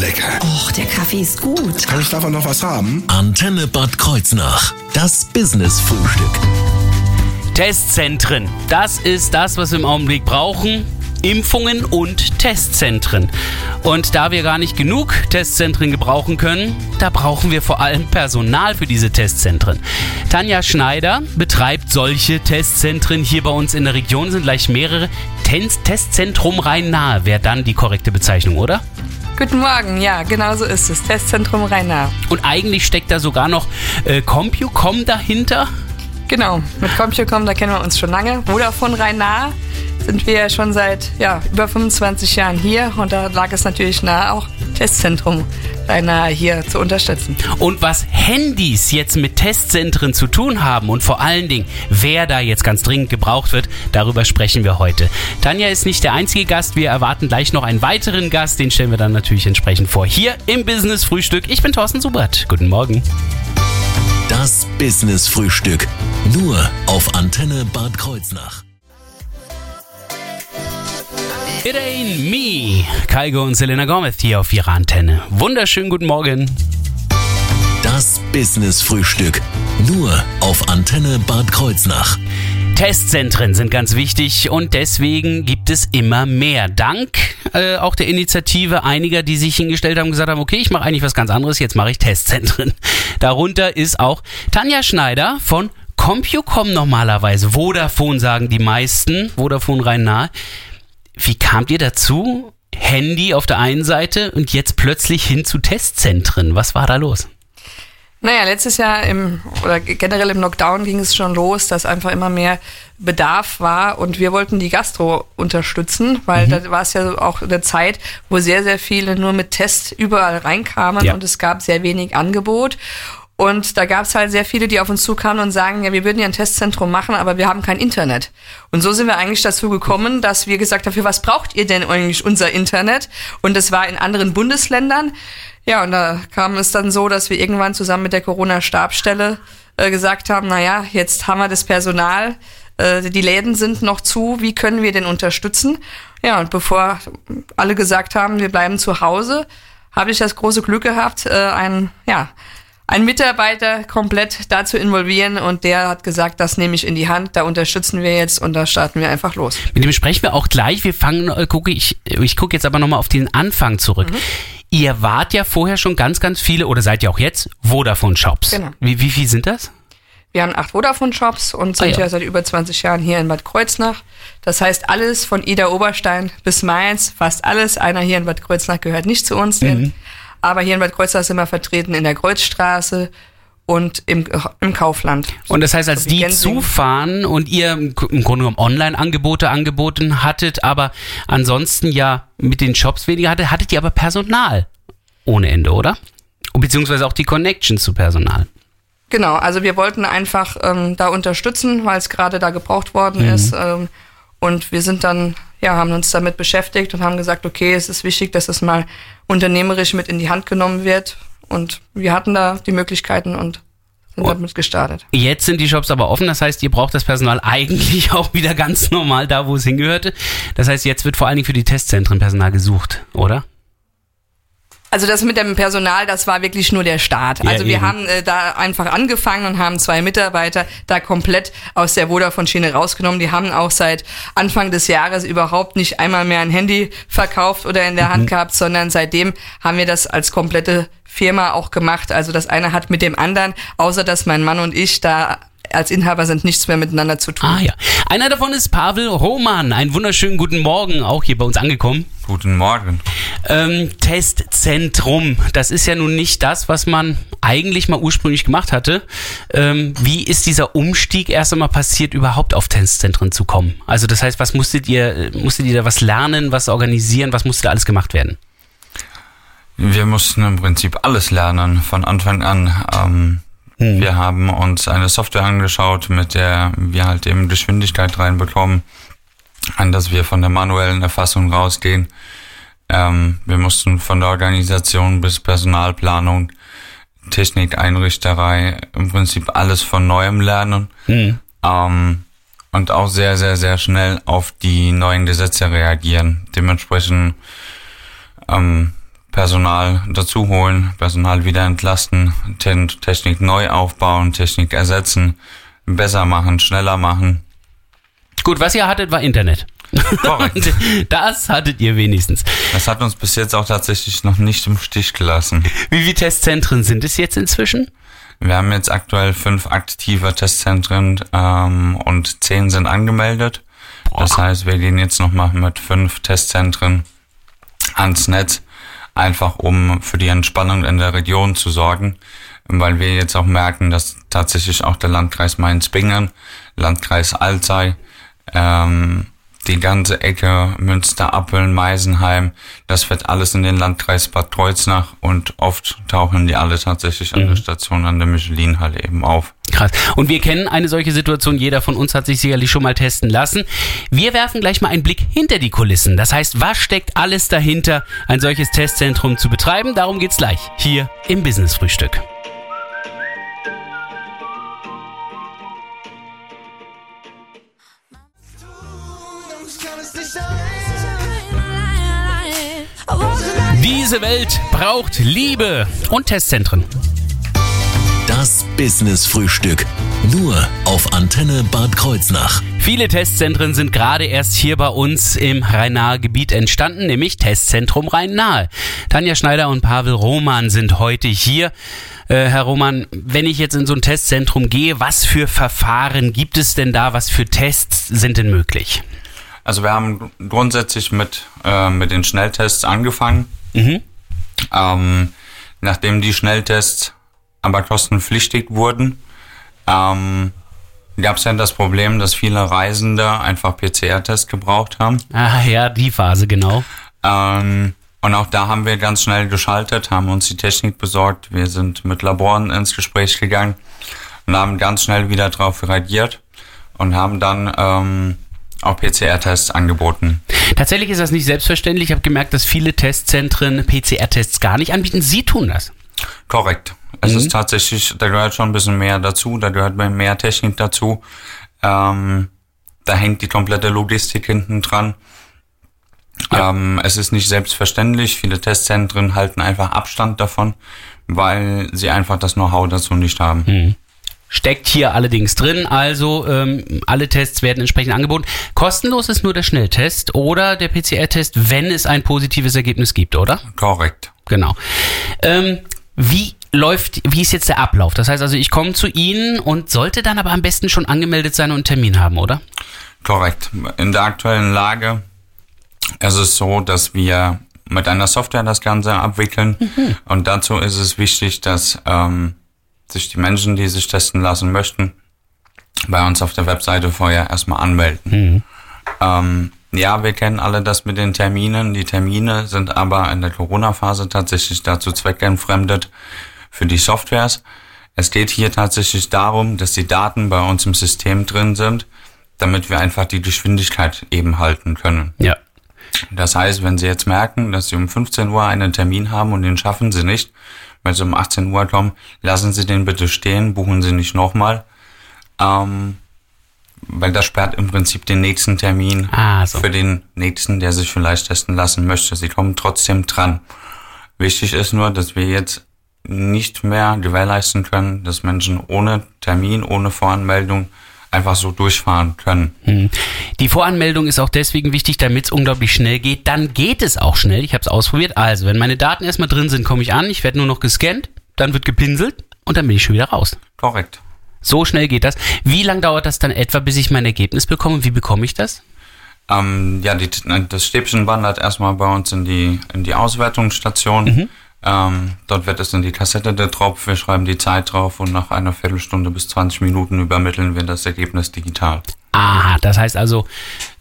lecker. Och, der Kaffee ist gut. Kann ich davon noch was haben? Antenne Bad Kreuznach. Das Business-Frühstück. Testzentren. Das ist das, was wir im Augenblick brauchen. Impfungen und Testzentren. Und da wir gar nicht genug Testzentren gebrauchen können, da brauchen wir vor allem Personal für diese Testzentren. Tanja Schneider betreibt solche Testzentren hier bei uns in der Region, sind gleich mehrere. Testzentrum Rhein-Nahe wäre dann die korrekte Bezeichnung, oder? Guten Morgen, ja, genau so ist es. Testzentrum Rhein-Nahe. Und eigentlich steckt da sogar noch äh, CompuCom dahinter. Genau, mit CompuCom, da kennen wir uns schon lange. Vodafone Rhein-Nahe sind wir schon seit ja, über 25 Jahren hier und da lag es natürlich nahe, auch Testzentrum Rhein-Nahe hier zu unterstützen. Und was Handys jetzt mit Testzentren zu tun haben und vor allen Dingen, wer da jetzt ganz dringend gebraucht wird, darüber sprechen wir heute. Tanja ist nicht der einzige Gast, wir erwarten gleich noch einen weiteren Gast, den stellen wir dann natürlich entsprechend vor. Hier im Business Frühstück. Ich bin Thorsten Subert. Guten Morgen. Das Business-Frühstück. Nur auf Antenne Bad Kreuznach. It ain't me. Kaigo und Selena Gomez hier auf ihrer Antenne. Wunderschönen guten Morgen. Das Business-Frühstück. Nur auf Antenne Bad Kreuznach. Testzentren sind ganz wichtig und deswegen gibt es immer mehr. Dank äh, auch der Initiative einiger, die sich hingestellt haben und gesagt haben, okay, ich mache eigentlich was ganz anderes, jetzt mache ich Testzentren. Darunter ist auch Tanja Schneider von CompuCom normalerweise. Vodafone sagen die meisten, Vodafone rein nahe. Wie kamt ihr dazu? Handy auf der einen Seite und jetzt plötzlich hin zu Testzentren. Was war da los? Naja, letztes Jahr im oder generell im Lockdown ging es schon los, dass einfach immer mehr Bedarf war und wir wollten die Gastro unterstützen, weil mhm. da war es ja auch eine Zeit, wo sehr, sehr viele nur mit Test überall reinkamen ja. und es gab sehr wenig Angebot. Und da gab es halt sehr viele, die auf uns zukamen und sagen, ja, wir würden ja ein Testzentrum machen, aber wir haben kein Internet. Und so sind wir eigentlich dazu gekommen, dass wir gesagt haben, für was braucht ihr denn eigentlich unser Internet? Und das war in anderen Bundesländern. Ja, und da kam es dann so, dass wir irgendwann zusammen mit der Corona-Stabstelle äh, gesagt haben, na ja, jetzt haben wir das Personal, äh, die Läden sind noch zu, wie können wir denn unterstützen? Ja, und bevor alle gesagt haben, wir bleiben zu Hause, habe ich das große Glück gehabt, äh, ein, ja, einen Mitarbeiter komplett dazu involvieren und der hat gesagt, das nehme ich in die Hand, da unterstützen wir jetzt und da starten wir einfach los. Mit dem sprechen wir auch gleich. Wir fangen, äh, gucke ich, ich gucke jetzt aber nochmal auf den Anfang zurück. Mhm. Ihr wart ja vorher schon ganz, ganz viele oder seid ja auch jetzt Vodafone-Shops. Genau. Wie, wie viel sind das? Wir haben acht Vodafone-Shops und sind ah, ja. ja. seit über 20 Jahren hier in Bad Kreuznach. Das heißt, alles von Ida Oberstein bis Mainz, fast alles. Einer hier in Bad Kreuznach gehört nicht zu uns, mhm. Aber hier in Bad Kreuznach sind wir vertreten in der Kreuzstraße und im, im Kaufland. Und das heißt, als die zufahren und ihr im Grunde genommen Online-Angebote angeboten hattet, aber ansonsten ja mit den Shops weniger hattet, hattet ihr aber Personal ohne Ende, oder? Beziehungsweise auch die Connections zu Personal. Genau, also wir wollten einfach ähm, da unterstützen, weil es gerade da gebraucht worden mhm. ist. Ähm, und wir sind dann, ja, haben uns damit beschäftigt und haben gesagt, okay, es ist wichtig, dass es mal unternehmerisch mit in die Hand genommen wird. Und wir hatten da die Möglichkeiten und sind damit gestartet. Jetzt sind die Shops aber offen, das heißt, ihr braucht das Personal eigentlich auch wieder ganz normal da, wo es hingehörte. Das heißt, jetzt wird vor allen Dingen für die Testzentren Personal gesucht, oder? Also das mit dem Personal, das war wirklich nur der Start. Ja, also wir eben. haben äh, da einfach angefangen und haben zwei Mitarbeiter da komplett aus der Vodafone-Schiene rausgenommen. Die haben auch seit Anfang des Jahres überhaupt nicht einmal mehr ein Handy verkauft oder in der mhm. Hand gehabt, sondern seitdem haben wir das als komplette Firma auch gemacht. Also das eine hat mit dem anderen, außer dass mein Mann und ich da als Inhaber sind nichts mehr miteinander zu tun. Ah ja. Einer davon ist Pavel Roman. Einen wunderschönen guten Morgen, auch hier bei uns angekommen. Guten Morgen. Ähm, Testzentrum, das ist ja nun nicht das, was man eigentlich mal ursprünglich gemacht hatte. Ähm, wie ist dieser Umstieg erst einmal passiert, überhaupt auf Testzentren zu kommen? Also das heißt, was musstet ihr, musstet ihr da was lernen, was organisieren, was musste da alles gemacht werden? Wir mussten im Prinzip alles lernen von Anfang an. Ähm, hm. Wir haben uns eine Software angeschaut, mit der wir halt eben Geschwindigkeit reinbekommen, an dass wir von der manuellen Erfassung rausgehen. Ähm, wir mussten von der Organisation bis Personalplanung, Technik, Einrichterei, im Prinzip alles von neuem lernen. Hm. Ähm, und auch sehr, sehr, sehr schnell auf die neuen Gesetze reagieren. Dementsprechend ähm, Personal dazu holen, Personal wieder entlasten, Technik neu aufbauen, Technik ersetzen, besser machen, schneller machen. Gut, was ihr hattet, war Internet. Korrekt. das hattet ihr wenigstens. Das hat uns bis jetzt auch tatsächlich noch nicht im Stich gelassen. Wie viele Testzentren sind es jetzt inzwischen? Wir haben jetzt aktuell fünf aktive Testzentren ähm, und zehn sind angemeldet. Boah. Das heißt, wir gehen jetzt nochmal mit fünf Testzentren ans Netz, einfach um für die Entspannung in der Region zu sorgen, weil wir jetzt auch merken, dass tatsächlich auch der Landkreis Mainz-Bingen, Landkreis Alzey, ähm, die ganze Ecke, Münster, Appeln, Meisenheim, das wird alles in den Landkreis Bad Kreuznach und oft tauchen die alle tatsächlich an mhm. der Station an der Michelin-Halle eben auf. Krass. Und wir kennen eine solche Situation, jeder von uns hat sich sicherlich schon mal testen lassen. Wir werfen gleich mal einen Blick hinter die Kulissen. Das heißt, was steckt alles dahinter, ein solches Testzentrum zu betreiben? Darum geht's gleich hier im Business Frühstück. Diese Welt braucht Liebe und Testzentren. Das Business Frühstück. Nur auf Antenne Bad Kreuznach. Viele Testzentren sind gerade erst hier bei uns im Rhein-Nahe Gebiet entstanden, nämlich Testzentrum Rhein-Nahe. Tanja Schneider und Pavel Roman sind heute hier. Äh, Herr Roman, wenn ich jetzt in so ein Testzentrum gehe, was für Verfahren gibt es denn da? Was für Tests sind denn möglich? Also wir haben grundsätzlich mit, äh, mit den Schnelltests angefangen. Mhm. Ähm, nachdem die Schnelltests aber kostenpflichtig wurden, ähm, gab es ja das Problem, dass viele Reisende einfach PCR-Tests gebraucht haben. Ah ja, die Phase, genau. Ähm, und auch da haben wir ganz schnell geschaltet, haben uns die Technik besorgt. Wir sind mit Laboren ins Gespräch gegangen und haben ganz schnell wieder darauf reagiert und haben dann ähm, auch PCR-Tests angeboten. Tatsächlich ist das nicht selbstverständlich. Ich habe gemerkt, dass viele Testzentren PCR-Tests gar nicht anbieten. Sie tun das. Korrekt. Es mhm. ist tatsächlich, da gehört schon ein bisschen mehr dazu, da gehört mehr Technik dazu. Ähm, da hängt die komplette Logistik hinten dran. Ja. Ähm, es ist nicht selbstverständlich. Viele Testzentren halten einfach Abstand davon, weil sie einfach das Know-how dazu nicht haben. Mhm. Steckt hier allerdings drin, also ähm, alle Tests werden entsprechend angeboten. Kostenlos ist nur der Schnelltest oder der PCR-Test, wenn es ein positives Ergebnis gibt, oder? Korrekt. Genau. Ähm, wie läuft, wie ist jetzt der Ablauf? Das heißt also, ich komme zu Ihnen und sollte dann aber am besten schon angemeldet sein und einen Termin haben, oder? Korrekt. In der aktuellen Lage ist es so, dass wir mit einer Software das Ganze abwickeln. Mhm. Und dazu ist es wichtig, dass ähm, sich die Menschen, die sich testen lassen möchten, bei uns auf der Webseite vorher erstmal anmelden. Mhm. Ähm, ja, wir kennen alle das mit den Terminen. Die Termine sind aber in der Corona-Phase tatsächlich dazu zweckentfremdet für die Softwares. Es geht hier tatsächlich darum, dass die Daten bei uns im System drin sind, damit wir einfach die Geschwindigkeit eben halten können. Ja. Das heißt, wenn Sie jetzt merken, dass Sie um 15 Uhr einen Termin haben und den schaffen Sie nicht, weil Sie um 18 Uhr kommen, lassen Sie den bitte stehen, buchen Sie nicht nochmal. Ähm, weil das sperrt im Prinzip den nächsten Termin ah, so. für den nächsten, der sich vielleicht testen lassen möchte. Sie kommen trotzdem dran. Wichtig ist nur, dass wir jetzt nicht mehr gewährleisten können, dass Menschen ohne Termin, ohne Voranmeldung einfach so durchfahren können. Hm. Die Voranmeldung ist auch deswegen wichtig, damit es unglaublich schnell geht. Dann geht es auch schnell. Ich habe es ausprobiert. Also, wenn meine Daten erstmal drin sind, komme ich an. Ich werde nur noch gescannt, dann wird gepinselt und dann bin ich schon wieder raus. Korrekt. So schnell geht das. Wie lange dauert das dann etwa, bis ich mein Ergebnis bekomme? Wie bekomme ich das? Ähm, ja, die, das Stäbchen wandert erstmal bei uns in die, in die Auswertungsstation. Mhm. Ähm, dort wird es in die Kassette der Tropf, wir schreiben die Zeit drauf und nach einer Viertelstunde bis 20 Minuten übermitteln wir das Ergebnis digital. Aha, das heißt also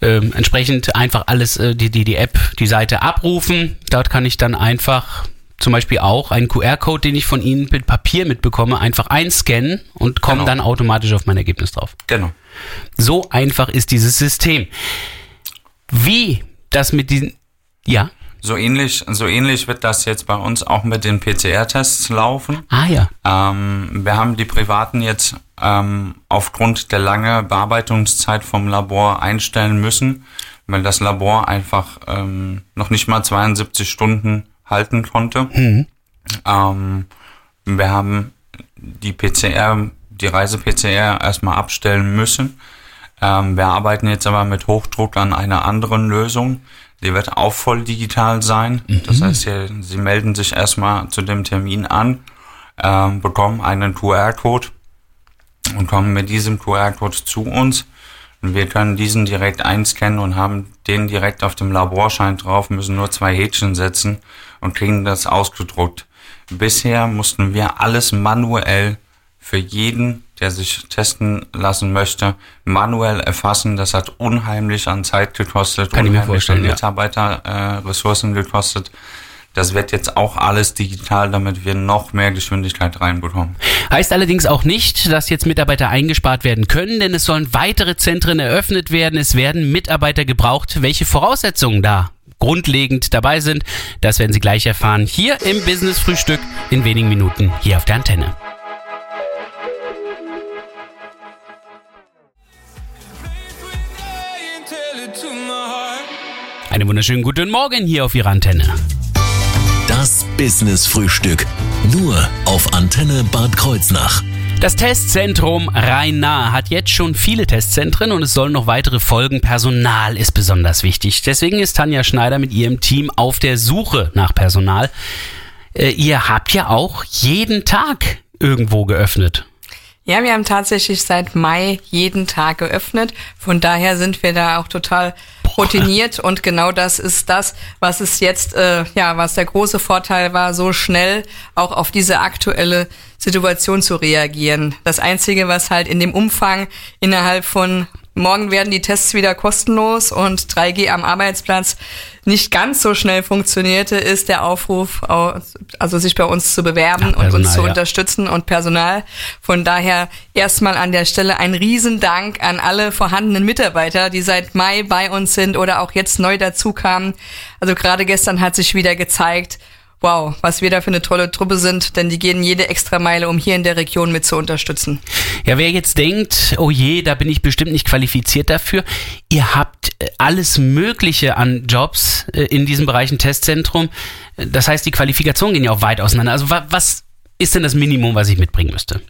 ähm, entsprechend einfach alles, äh, die, die, die App, die Seite abrufen. Dort kann ich dann einfach zum Beispiel auch einen QR-Code, den ich von Ihnen mit Papier mitbekomme, einfach einscannen und komme genau. dann automatisch auf mein Ergebnis drauf. Genau. So einfach ist dieses System. Wie das mit diesen, ja? So ähnlich, so ähnlich wird das jetzt bei uns auch mit den PCR-Tests laufen. Ah ja. Ähm, wir haben die privaten jetzt ähm, aufgrund der langen Bearbeitungszeit vom Labor einstellen müssen, weil das Labor einfach ähm, noch nicht mal 72 Stunden halten konnte. Mhm. Ähm, wir haben die PCR, die Reise-PCR erstmal abstellen müssen. Ähm, wir arbeiten jetzt aber mit Hochdruck an einer anderen Lösung. Die wird auch voll digital sein. Das heißt, Sie, Sie melden sich erstmal zu dem Termin an, ähm, bekommen einen QR-Code und kommen mit diesem QR-Code zu uns. Und wir können diesen direkt einscannen und haben den direkt auf dem Laborschein drauf, müssen nur zwei Häkchen setzen und kriegen das ausgedruckt. Bisher mussten wir alles manuell für jeden, der sich testen lassen möchte, manuell erfassen. Das hat unheimlich an Zeit gekostet, Kann unheimlich an vorstellen, ja. Mitarbeiterressourcen äh, gekostet. Das wird jetzt auch alles digital, damit wir noch mehr Geschwindigkeit reinbekommen. Heißt allerdings auch nicht, dass jetzt Mitarbeiter eingespart werden können, denn es sollen weitere Zentren eröffnet werden. Es werden Mitarbeiter gebraucht. Welche Voraussetzungen da grundlegend dabei sind, das werden Sie gleich erfahren. Hier im Business Frühstück in wenigen Minuten hier auf der Antenne. Einen wunderschönen guten Morgen hier auf Ihrer Antenne. Das Business Frühstück. Nur auf Antenne Bad Kreuznach. Das Testzentrum Rhein-Nahe hat jetzt schon viele Testzentren und es sollen noch weitere folgen. Personal ist besonders wichtig. Deswegen ist Tanja Schneider mit ihrem Team auf der Suche nach Personal. Äh, ihr habt ja auch jeden Tag irgendwo geöffnet. Ja, wir haben tatsächlich seit Mai jeden Tag geöffnet. Von daher sind wir da auch total routiniert und genau das ist das, was es jetzt, äh, ja, was der große Vorteil war, so schnell auch auf diese aktuelle Situation zu reagieren. Das Einzige, was halt in dem Umfang innerhalb von Morgen werden die Tests wieder kostenlos und 3G am Arbeitsplatz nicht ganz so schnell funktionierte, ist der Aufruf, also sich bei uns zu bewerben Ja, und uns zu ja. unterstützen und Personal. Von daher erstmal an der Stelle ein Riesendank an alle vorhandenen Mitarbeiter, die seit Mai bei uns sind oder auch jetzt neu dazukamen. Also gerade gestern hat sich wieder gezeigt, wow, was wir da für eine tolle Truppe sind, denn die gehen jede extra Meile, um hier in der Region mit zu unterstützen. Ja, wer jetzt denkt, oh je, da bin ich bestimmt nicht qualifiziert dafür. Ihr habt äh, alles Mögliche an Jobs äh, in diesem Bereich, ein Testzentrum. Das heißt, die Qualifikationen gehen ja auch weit auseinander. Also wa was ist denn das Minimum, was ich mitbringen müsste?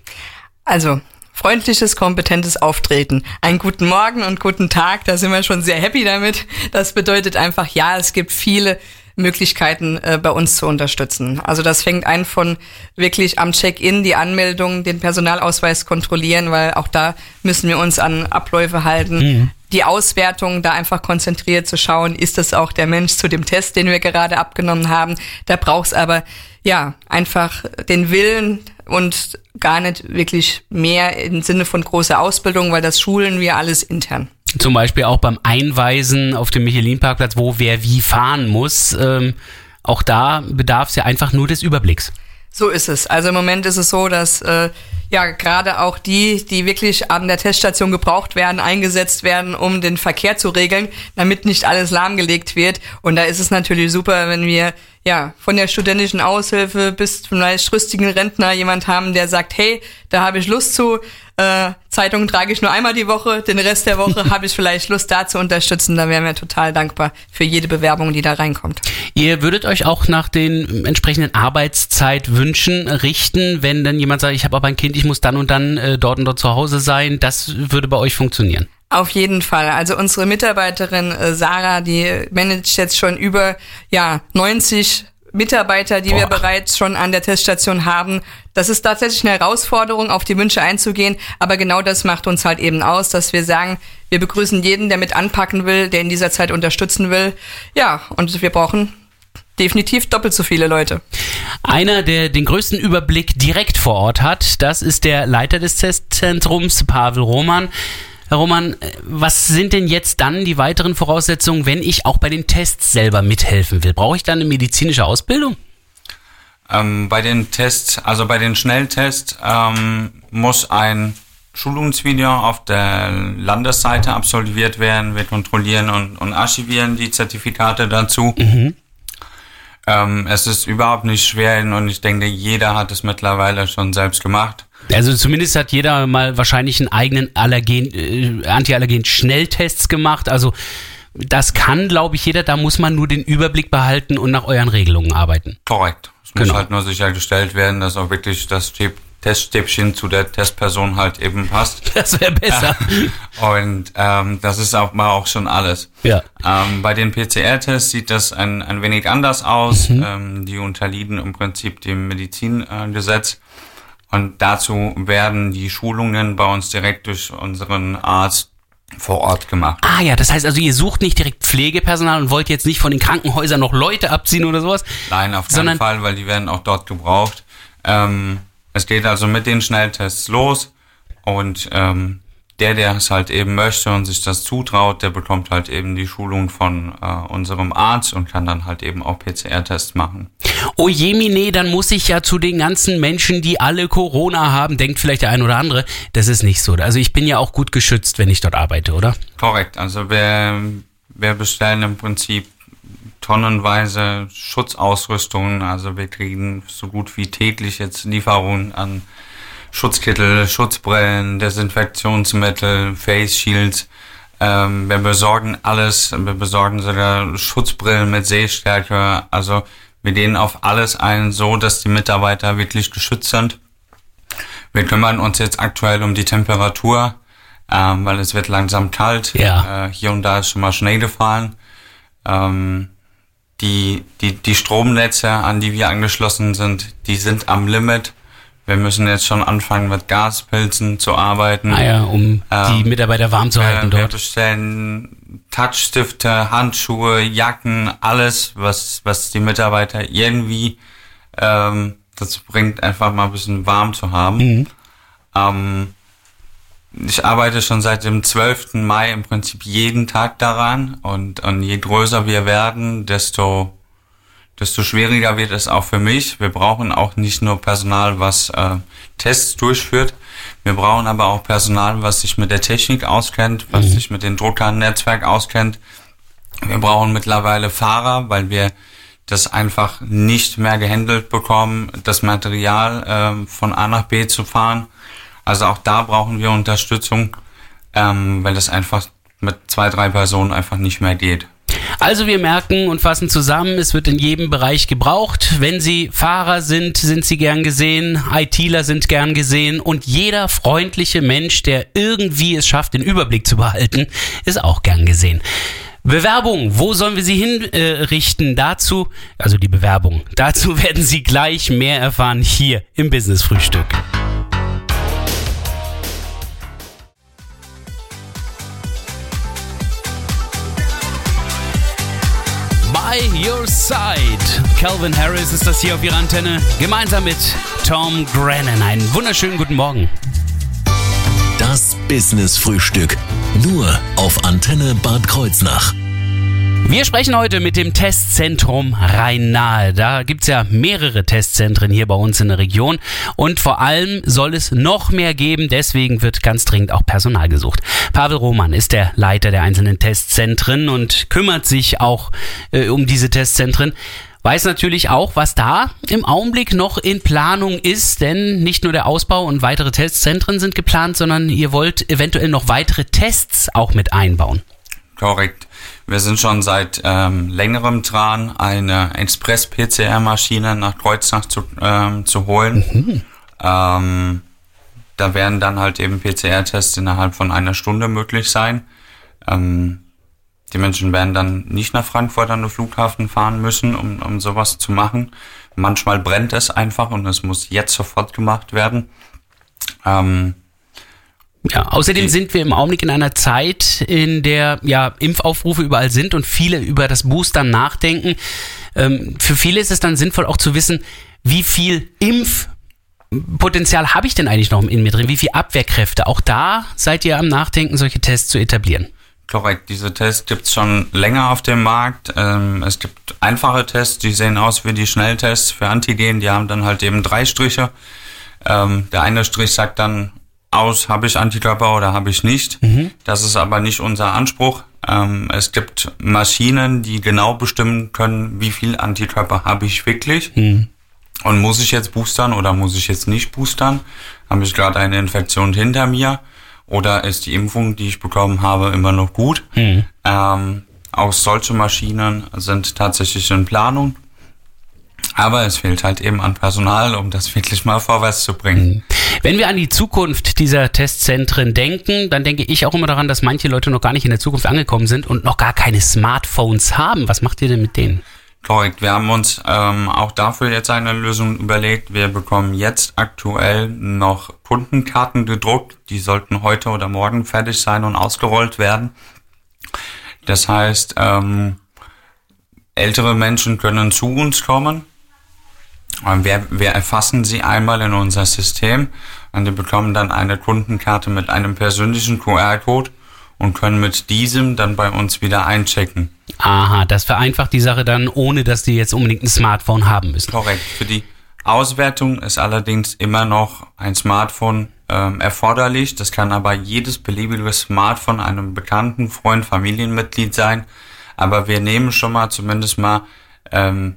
Also, freundliches, kompetentes Auftreten. Einen guten Morgen und guten Tag, da sind wir schon sehr happy damit. Das bedeutet einfach, ja, es gibt viele Möglichkeiten äh, bei uns zu unterstützen. Also das fängt ein von wirklich am Check-in die Anmeldung, den Personalausweis kontrollieren, weil auch da müssen wir uns an Abläufe halten. Die Auswertung, da einfach konzentriert zu schauen, ist das auch der Mensch zu dem Test, den wir gerade abgenommen haben. Da braucht's aber ja einfach den Willen und gar nicht wirklich mehr im Sinne von großer Ausbildung, weil das schulen wir alles intern. Zum Beispiel auch beim Einweisen auf dem Michelin-Parkplatz, wo wer wie fahren muss. Ähm, auch da bedarf es ja einfach nur des Überblicks. So ist es. Also im Moment ist es so, dass äh, ja gerade auch die, die wirklich an der Teststation gebraucht werden, eingesetzt werden, um den Verkehr zu regeln, damit nicht alles lahmgelegt wird. Und da ist es natürlich super, wenn wir ja von der studentischen Aushilfe bis zum leicht rüstigen Rentner jemand haben, der sagt, hey, da habe ich Lust zu. Äh, Zeitungen trage ich nur einmal die Woche, den Rest der Woche habe ich vielleicht Lust da zu unterstützen. Da wären wir total dankbar für jede Bewerbung, die da reinkommt. Ihr würdet euch auch nach den entsprechenden Arbeitszeitwünschen richten, wenn dann jemand sagt, ich habe aber ein Kind, ich muss dann und dann äh, dort und dort zu Hause sein. Das würde bei euch funktionieren. Auf jeden Fall. Also unsere Mitarbeiterin äh, Sarah, die managt jetzt schon über ja 90 Mitarbeiter, die wir Boah. bereits schon an der Teststation haben. Das ist tatsächlich eine Herausforderung, auf die Wünsche einzugehen. Aber genau das macht uns halt eben aus, dass wir sagen, wir begrüßen jeden, der mit anpacken will, der in dieser Zeit unterstützen will. Ja, und wir brauchen definitiv doppelt so viele Leute. Einer, der den größten Überblick direkt vor Ort hat, das ist der Leiter des Testzentrums, Pavel Roman. Herr Roman, was sind denn jetzt dann die weiteren Voraussetzungen, wenn ich auch bei den Tests selber mithelfen will? Brauche ich dann eine medizinische Ausbildung? Ähm, bei den Tests, also bei den Schnelltests, ähm, muss ein Schulungsvideo auf der Landesseite absolviert werden. Wir kontrollieren und, und archivieren die Zertifikate dazu. Ähm, es ist überhaupt nicht schwer und ich denke, jeder hat es mittlerweile schon selbst gemacht. Also zumindest hat jeder mal wahrscheinlich einen eigenen Allergen, äh, Antiallergen-Schnelltests gemacht. Also Das kann, glaube ich, jeder. Da muss man nur den Überblick behalten und nach euren Regelungen arbeiten. Korrekt. Es Genau. muss halt nur sichergestellt werden, dass auch wirklich das Stäb- Teststäbchen zu der Testperson halt eben passt. Das wäre besser. Und ähm, das ist auch mal auch schon alles. Ja. Ähm, bei den PCR-Tests sieht das ein, ein wenig anders aus. Ähm, die unterliegen im Prinzip dem Medizingesetz. Und dazu werden die Schulungen bei uns direkt durch unseren Arzt vor Ort gemacht. Ah ja, das heißt also, ihr sucht nicht direkt Pflegepersonal und wollt jetzt nicht von den Krankenhäusern noch Leute abziehen oder sowas? Nein, auf keinen Fall, weil die werden auch dort gebraucht. Ähm, es geht also mit den Schnelltests los und ähm, der, der es halt eben möchte und sich das zutraut, der bekommt halt eben die Schulung von äh, unserem Arzt und kann dann halt eben auch PCR-Tests machen. Oh jemine, dann muss ich ja zu den ganzen Menschen, die alle Corona haben, denkt vielleicht der ein oder andere, das ist nicht so. Also ich bin ja auch gut geschützt, wenn ich dort arbeite, oder? Korrekt, also wir, wir bestellen im Prinzip tonnenweise Schutzausrüstung, also wir kriegen so gut wie täglich jetzt Lieferungen an Schutzkittel, Schutzbrillen, Desinfektionsmittel, Face Shields. Ähm, wir besorgen alles, wir besorgen sogar Schutzbrillen mit Sehstärke, also wir gehen auf alles ein, so dass die Mitarbeiter wirklich geschützt sind. Wir kümmern uns jetzt aktuell um die Temperatur, ähm, weil es wird langsam kalt. Ja. Äh, hier und da ist schon mal Schnee gefallen. Ähm, die, die, die Stromnetze, an die wir angeschlossen sind, die sind am Limit. Wir müssen jetzt schon anfangen, mit Gaspilzen zu arbeiten. Ah ja, um Ähm, die Mitarbeiter warm zu halten Äh, wir dort. bestellen Touchstifte, Handschuhe, Jacken, alles, was, was die Mitarbeiter irgendwie ähm, dazu bringt, einfach mal ein bisschen warm zu haben. Mhm. Ähm, ich arbeite schon seit dem 12. Mai im Prinzip jeden Tag daran und, und je größer wir werden, desto desto schwieriger wird es auch für mich. Wir brauchen auch nicht nur Personal, was äh, Tests durchführt. Wir brauchen aber auch Personal, was sich mit der Technik auskennt, was sich mit dem Druckernetzwerk auskennt. Wir brauchen mittlerweile Fahrer, weil wir das einfach nicht mehr gehandelt bekommen, das Material ähm, von A nach B zu fahren. Also auch da brauchen wir Unterstützung, ähm, weil das einfach mit zwei, drei Personen einfach nicht mehr geht. Also wir merken und fassen zusammen, es wird in jedem Bereich gebraucht. Wenn Sie Fahrer sind, sind Sie gern gesehen, ITler sind gern gesehen und jeder freundliche Mensch, der irgendwie es schafft, den Überblick zu behalten, ist auch gern gesehen. Bewerbung, wo sollen wir sie hinrichten? Äh, dazu, also die Bewerbung, dazu werden Sie gleich mehr erfahren hier im Business Frühstück. By Your Side. Calvin Harris ist das hier auf Ihrer Antenne, gemeinsam mit Tom Grennan. Einen wunderschönen guten Morgen. Das Business Frühstück. Nur auf Antenne Bad Kreuznach. Wir sprechen heute mit dem Testzentrum Rhein-Nahe. Da gibt's ja mehrere Testzentren hier bei uns in der Region und vor allem soll es noch mehr geben. Deswegen wird ganz dringend auch Personal gesucht. Pavel Roman ist der Leiter der einzelnen Testzentren und kümmert sich auch äh, um diese Testzentren. Weiß natürlich auch, was da im Augenblick noch in Planung ist, denn nicht nur der Ausbau und weitere Testzentren sind geplant, sondern ihr wollt eventuell noch weitere Tests auch mit einbauen. Korrekt. Wir sind schon seit ähm, längerem dran, eine Express-PCR-Maschine nach Kreuznach zu, ähm, zu holen. Ähm, da werden dann halt eben PCR-Tests innerhalb von einer Stunde möglich sein. Ähm, die Menschen werden dann nicht nach Frankfurt an den Flughafen fahren müssen, um, um sowas zu machen. Manchmal brennt es einfach und es muss jetzt sofort gemacht werden. Ähm, Ja, außerdem sind wir im Augenblick in einer Zeit, in der ja Impfaufrufe überall sind und viele über das Boostern nachdenken. Ähm, für viele ist es dann sinnvoll auch zu wissen, wie viel Impfpotenzial habe ich denn eigentlich noch in mir drin? Wie viel Abwehrkräfte? Auch da seid ihr am Nachdenken, solche Tests zu etablieren. Korrekt, diese Tests gibt's schon länger auf dem Markt. Ähm, es gibt einfache Tests, die sehen aus wie die Schnelltests für Antigen, die haben dann halt eben drei Striche. Ähm, der eine Strich sagt dann aus, habe ich Antikörper oder habe ich nicht. Das ist aber nicht unser Anspruch. Ähm, es gibt Maschinen, die genau bestimmen können, wie viel Antikörper habe ich wirklich. Und muss ich jetzt boostern oder muss ich jetzt nicht boostern? Habe ich gerade eine Infektion hinter mir? Oder ist die Impfung, die ich bekommen habe, immer noch gut? Ähm, auch solche Maschinen sind tatsächlich in Planung. Aber es fehlt halt eben an Personal, um das wirklich mal vorwärts zu bringen. Wenn wir an die Zukunft dieser Testzentren denken, dann denke ich auch immer daran, dass manche Leute noch gar nicht in der Zukunft angekommen sind und noch gar keine Smartphones haben. Was macht ihr denn mit denen? Korrekt, wir haben uns ähm, auch dafür jetzt eine Lösung überlegt. Wir bekommen jetzt aktuell noch Kundenkarten gedruckt. Die sollten heute oder morgen fertig sein und ausgerollt werden. Das heißt, ähm, ältere Menschen können zu uns kommen. Wir, wir erfassen sie einmal in unser System und die bekommen dann eine Kundenkarte mit einem persönlichen QR-Code und können mit diesem dann bei uns wieder einchecken. Aha, das vereinfacht die Sache dann, ohne dass die jetzt unbedingt ein Smartphone haben müssen. Korrekt. Für die Auswertung ist allerdings immer noch ein Smartphone ähm, erforderlich. Das kann aber jedes beliebige Smartphone einem bekannten Freund, Familienmitglied sein. Aber wir nehmen schon mal zumindest mal ähm,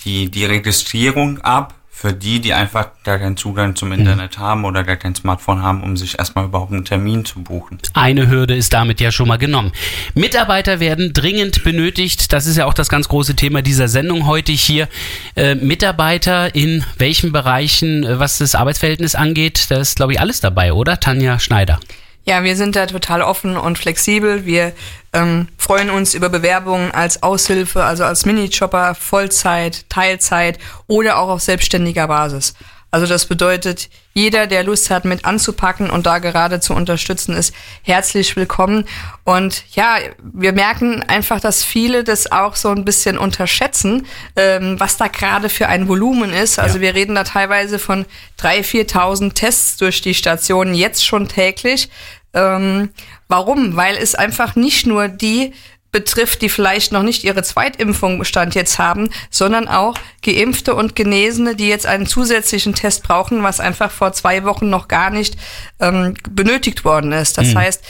die, die Registrierung ab für die, die einfach gar keinen Zugang zum Internet mhm. haben oder gar kein Smartphone haben, um sich erstmal überhaupt einen Termin zu buchen. Eine Hürde ist damit ja schon mal genommen. Mitarbeiter werden dringend benötigt. Das ist ja auch das ganz große Thema dieser Sendung heute hier. Äh, Mitarbeiter in welchen Bereichen, äh, was das Arbeitsverhältnis angeht, da ist, glaube ich, alles dabei, oder? Tanja Schneider. Ja, wir sind da total offen und flexibel. Wir ähm, freuen uns über Bewerbungen als Aushilfe, also als Minijobber, Vollzeit, Teilzeit oder auch auf selbstständiger Basis. Also das bedeutet, jeder, der Lust hat, mit anzupacken und da gerade zu unterstützen, ist herzlich willkommen. Und ja, wir merken einfach, dass viele das auch so ein bisschen unterschätzen, ähm, was da gerade für ein Volumen ist. Also ja. wir reden da teilweise von 3.000, 4.000 Tests durch die Stationen jetzt schon täglich. Ähm, warum? Weil es einfach nicht nur die betrifft, die vielleicht noch nicht ihre Zweitimpfung Stand jetzt haben, sondern auch Geimpfte und Genesene, die jetzt einen zusätzlichen Test brauchen, was einfach vor zwei Wochen noch gar nicht ähm, benötigt worden ist. Das mhm. heißt,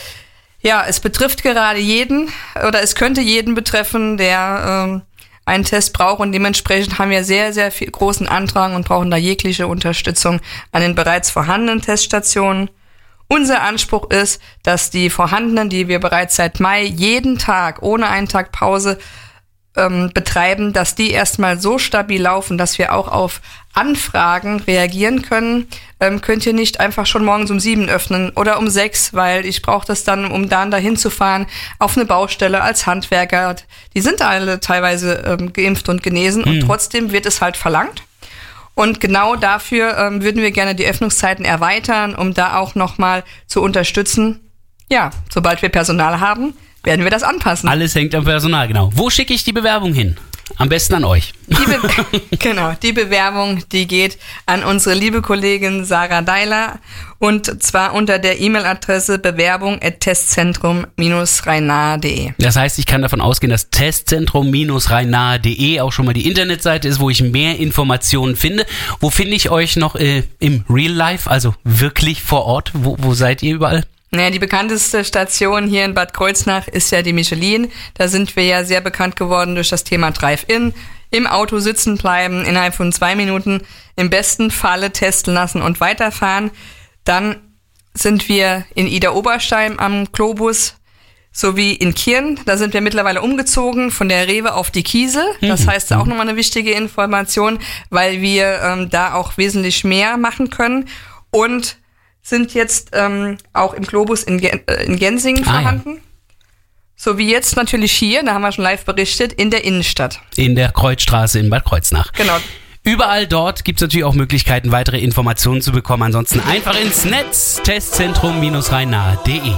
ja, es betrifft gerade jeden oder es könnte jeden betreffen, der ähm, einen Test braucht und dementsprechend haben wir sehr, sehr viel großen Antrag und brauchen da jegliche Unterstützung an den bereits vorhandenen Teststationen. Unser Anspruch ist, dass die vorhandenen, die wir bereits seit Mai jeden Tag ohne einen Tag Pause ähm, betreiben, dass die erstmal so stabil laufen, dass wir auch auf Anfragen reagieren können. Ähm, könnt ihr nicht einfach schon morgens um sieben öffnen oder um sechs, weil ich brauche das dann, um dann dahin zu fahren, auf eine Baustelle als Handwerker. Die sind alle teilweise ähm, geimpft und genesen mhm. und trotzdem wird es halt verlangt. Und genau dafür ähm, würden wir gerne die Öffnungszeiten erweitern, um da auch nochmal zu unterstützen. Ja, sobald wir Personal haben, werden wir das anpassen. Alles hängt am Personal, genau. Wo schicke ich die Bewerbung hin? Am besten an euch. Die genau, die Bewerbung, die geht an unsere liebe Kollegin Sarah Deiler und zwar unter der E-Mail-Adresse bewerbung.testzentrum-rheinahe.de. Das heißt, ich kann davon ausgehen, dass testzentrum-rheinahe.de auch schon mal die Internetseite ist, wo ich mehr Informationen finde. Wo finde ich euch noch äh, im Real Life, also wirklich vor Ort? Wo, wo seid ihr überall? Naja, die bekannteste Station hier in Bad Kreuznach ist ja die Michelin. Da sind wir ja sehr bekannt geworden durch das Thema Drive-In. Im Auto sitzen bleiben, innerhalb von zwei Minuten im besten Falle testen lassen und weiterfahren. Dann sind wir in Ida Oberstein am Globus sowie in Kirn. Da sind wir mittlerweile umgezogen von der Rewe auf die Kiesel. Das mhm. heißt auch nochmal eine wichtige Information, weil wir ähm, da auch wesentlich mehr machen können. Und sind jetzt ähm, auch im Globus in, Gen äh, in Gensingen ah, vorhanden. Ja. So wie jetzt natürlich hier, da haben wir schon live berichtet, in der Innenstadt. In der Kreuzstraße in Bad Kreuznach. Genau. Überall dort gibt es natürlich auch Möglichkeiten, weitere Informationen zu bekommen. Ansonsten einfach ins Netz testzentrum-rheinahe.de.